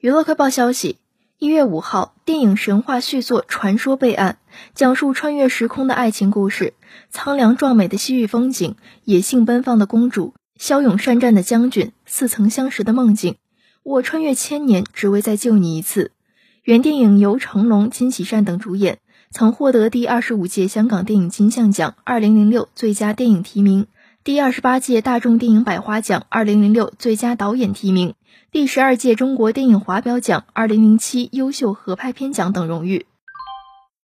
娱乐快报消息：一月五号，电影神话续作《传说》备案，讲述穿越时空的爱情故事。苍凉壮美的西域风景，野性奔放的公主，骁勇善战的将军，似曾相识的梦境。我穿越千年，只为再救你一次。原电影由成龙、金喜善等主演，曾获得第二十五届香港电影金像奖二零零六最佳电影提名。第二十八届大众电影百花奖二零零六最佳导演提名，第十二届中国电影华表奖二零零七优秀合拍片奖等荣誉。